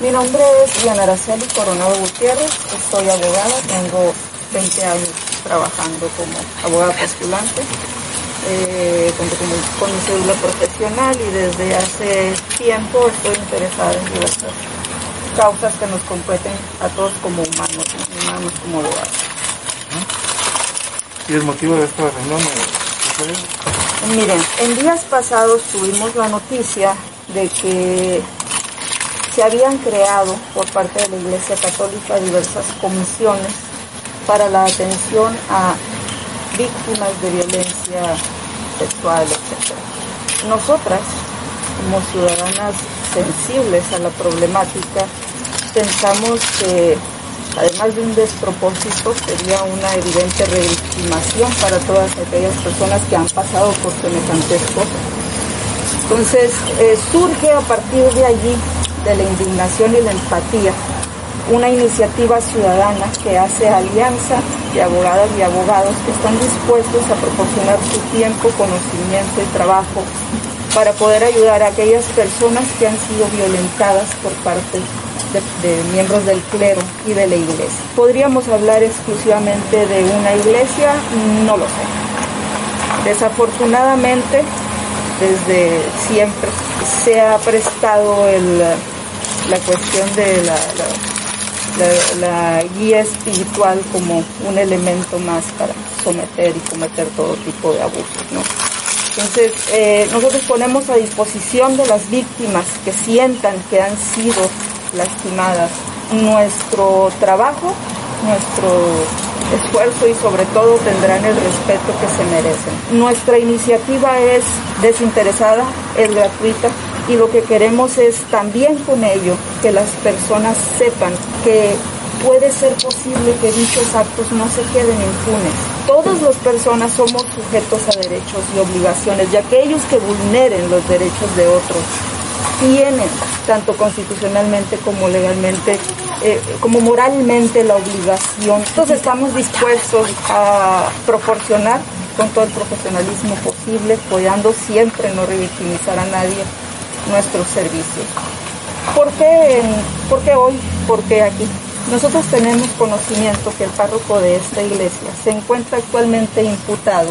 Mi nombre es Diana Araceli Coronado Gutiérrez, soy abogada, tengo 20 años trabajando como abogada postulante, eh, con, mi cédula profesional y desde hace tiempo estoy interesada en diversas causas que nos competen a todos como humanos, humanos como abogados. ¿Y el motivo de esta reunión? Miren, en días pasados tuvimos la noticia de que se habían creado por parte de la Iglesia Católica diversas comisiones para la atención a víctimas de violencia sexual, etc. Nosotras, como ciudadanas sensibles a la problemática, pensamos que además de un despropósito, sería una evidente revictimación para todas aquellas personas que han pasado por semejantes cosas. Entonces, eh, surge a partir de allí de la indignación y la empatía, una iniciativa ciudadana que hace alianza de abogadas y abogados que están dispuestos a proporcionar su tiempo, conocimiento y trabajo para poder ayudar a aquellas personas que han sido violentadas por parte de, de, miembros del clero y de la iglesia. ¿Podríamos hablar exclusivamente de una iglesia? No lo sé. Desafortunadamente, desde siempre se ha prestado el, la cuestión de la, la, guía espiritual como un elemento más para someter y cometer todo tipo de abusos. ¿no? Entonces, eh, nosotros ponemos a disposición de las víctimas que sientan que han sido lastimadas nuestro trabajo, nuestro esfuerzo y sobre todo tendrán el respeto que se merecen. Nuestra iniciativa es desinteresada, es gratuita, y lo que queremos es también con ello que las personas sepan que puede ser posible que dichos actos no se queden impunes. Todas las personas somos sujetos a derechos y obligaciones y aquellos que vulneren los derechos de otros tienen, tanto constitucionalmente como legalmente, eh, como moralmente, la obligación. Entonces estamos dispuestos a proporcionar con todo el profesionalismo posible, apoyando siempre no revictimizar a nadie, nuestros servicios. ¿Por qué, ¿Por qué hoy? ¿Por qué aquí? Nosotros tenemos conocimiento que el párroco de esta iglesia se encuentra actualmente imputado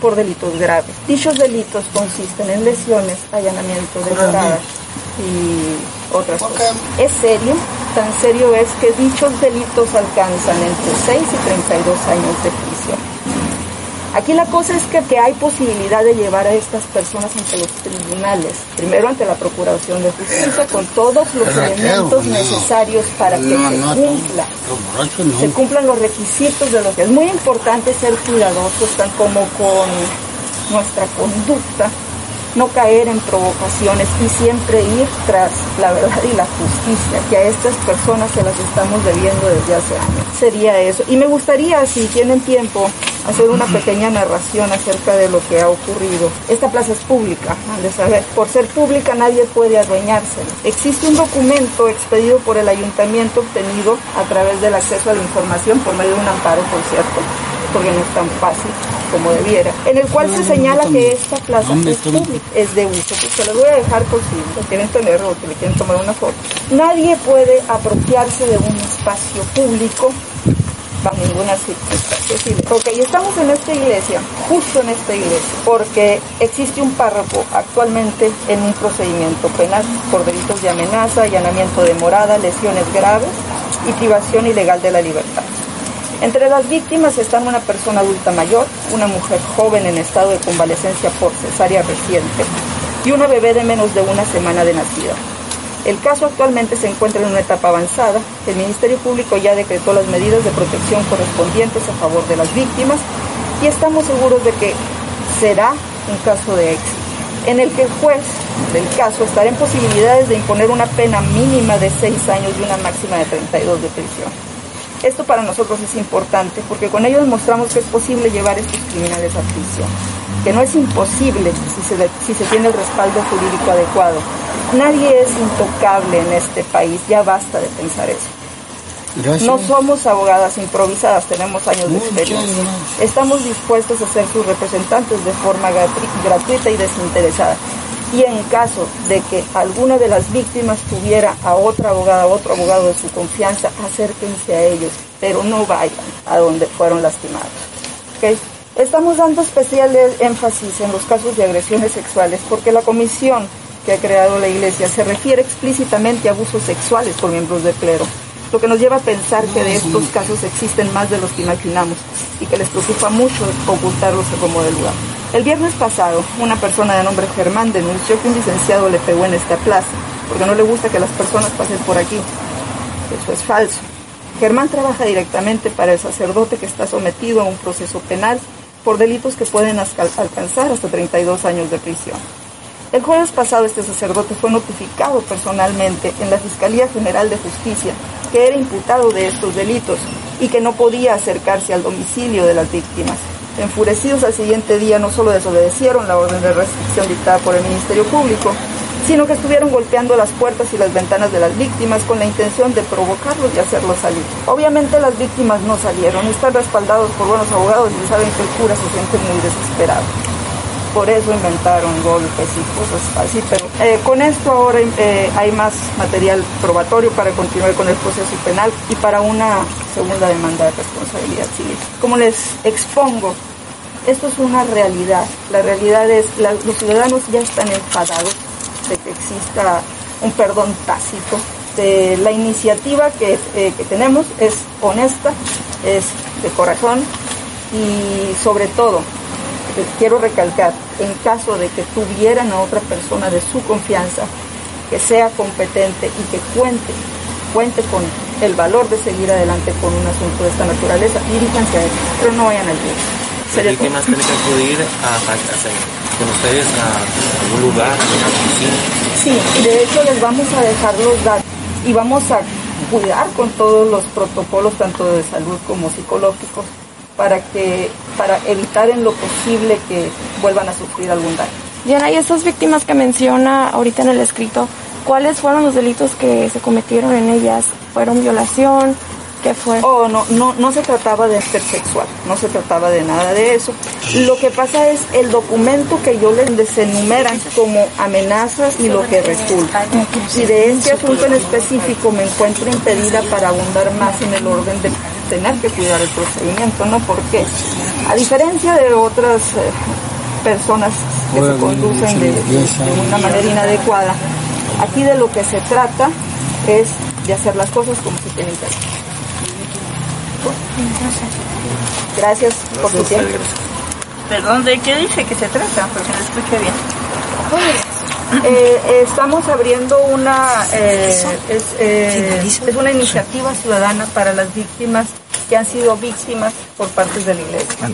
por delitos graves. Dichos delitos consisten en lesiones, allanamiento de moradas y otras cosas. Es serio, tan serio es que dichos delitos alcanzan entre 6 y 32 años de prisión. Aquí la cosa es que, hay posibilidad de llevar a estas personas ante los tribunales, primero ante la Procuración de Justicia, con todos los elementos necesarios para que se cumpla, se cumplan los requisitos de lo que es muy importante ser cuidadosos, tan como con nuestra conducta, no caer en provocaciones y siempre ir tras la verdad y la justicia, que a estas personas se las estamos debiendo desde hace años. Sería eso. Y me gustaría, si tienen tiempo, hacer una pequeña narración acerca de lo que ha ocurrido. Esta plaza es pública, han de saber. Por ser pública nadie puede adueñársela. Existe un documento expedido por el ayuntamiento obtenido a través del acceso a la información por medio de un amparo, por cierto, porque no es tan fácil como debiera, en el cual se señala que esta plaza es pública, es de uso. Pues se los voy a dejar por si lo quieren tener o que le quieren tomar una foto. Nadie puede apropiarse de un espacio público bajo ninguna circunstancia. Ok, estamos en esta iglesia, justo en esta iglesia, porque existe un párroco actualmente en un procedimiento penal por delitos de amenaza, allanamiento de morada, lesiones graves y privación ilegal de la libertad. Entre las víctimas están una persona adulta mayor, una mujer joven en estado de convalecencia por cesárea reciente y una bebé de menos de una semana de nacida. El caso actualmente se encuentra en una etapa avanzada. El Ministerio Público ya decretó las medidas de protección correspondientes a favor de las víctimas y estamos seguros de que será un caso de éxito. en el que el juez del caso estará en posibilidades de imponer una pena mínima de seis años y una máxima de 32 de prisión. Esto para nosotros es importante porque con ello demostramos que es posible llevar estos criminales a prisión, que no es imposible si se tiene el respaldo jurídico adecuado. Nadie es intocable en este país, ya basta de pensar eso. No somos abogadas improvisadas, tenemos años de experiencia. Estamos dispuestos a ser sus representantes de forma gratuita y desinteresada. Y en caso de que alguna de las víctimas tuviera a otra abogada, o otro abogado de su confianza, acérquense a ellos, pero no vayan a donde fueron lastimados. Estamos dando especial énfasis en los casos de agresiones sexuales porque la comisión que ha creado la Iglesia se refiere explícitamente a abusos sexuales por miembros del clero lo que nos lleva a pensar que de estos casos existen más de los que imaginamos y que les preocupa mucho ocultarlos como del lugar. El viernes pasado, una persona de nombre Germán denunció que un licenciado le pegó en esta plaza, porque no le gusta que las personas pasen por aquí. Eso es falso. Germán trabaja directamente para el sacerdote que está sometido a un proceso penal por delitos que pueden alcanzar hasta 32 años de prisión. El jueves pasado este sacerdote fue notificado personalmente en la Fiscalía General de Justicia que era imputado de estos delitos y que no podía acercarse al domicilio de las víctimas. Enfurecidos al siguiente día no solo desobedecieron la orden de restricción dictada por el Ministerio Público, sino que estuvieron golpeando las puertas y las ventanas de las víctimas con la intención de provocarlos y hacerlos salir. Obviamente las víctimas no salieron, están respaldados por buenos abogados y saben que el cura se siente muy desesperado por eso inventaron golpes y cosas así, pero eh, con esto ahora eh, hay más material probatorio para continuar con el proceso penal y para una segunda demanda de responsabilidad civil. Como les expongo, esto es una realidad. La realidad es, que los ciudadanos ya están enfadados de que exista un perdón tácito. La iniciativa que, eh, que tenemos es honesta, es de corazón y sobre todo quiero recalcar, en caso de que tuvieran a otra persona de su confianza, que sea competente y que cuente, cuente con el valor de seguir adelante con un asunto de esta naturaleza, diríjanse a él, pero no vayan al Las víctimas tienen que acudir a, con ustedes a algún lugar, a la Sí, de hecho les vamos a dejar los datos y vamos a cuidar con todos los protocolos, tanto de salud como psicológicos, para que para evitar en lo posible que vuelvan a sufrir algún daño. Diana, y esas víctimas que menciona ahorita en el escrito, ¿cuáles fueron los delitos que se cometieron en ellas? ¿Fueron violación? ¿Qué fue? Oh, no, no, no se trataba de ser sexual, no se trataba de nada de eso. Lo que pasa es el documento que yo les desenumeran como amenazas y lo que resulta. Si de este asunto en específico me encuentro impedida para abundar más en el orden de tener que cuidar el procedimiento, ¿no? Porque a diferencia de otras eh, personas que se conducen de, de una manera inadecuada, aquí de lo que se trata es de hacer las cosas como se tienen que hacer. Gracias por tu tiempo. Perdón, ¿de qué dice que se trata? Porque no escuché bien. Eh, estamos abriendo una eh, es, eh, es, una iniciativa ciudadana para las víctimas que han sido víctimas por parte de la iglesia.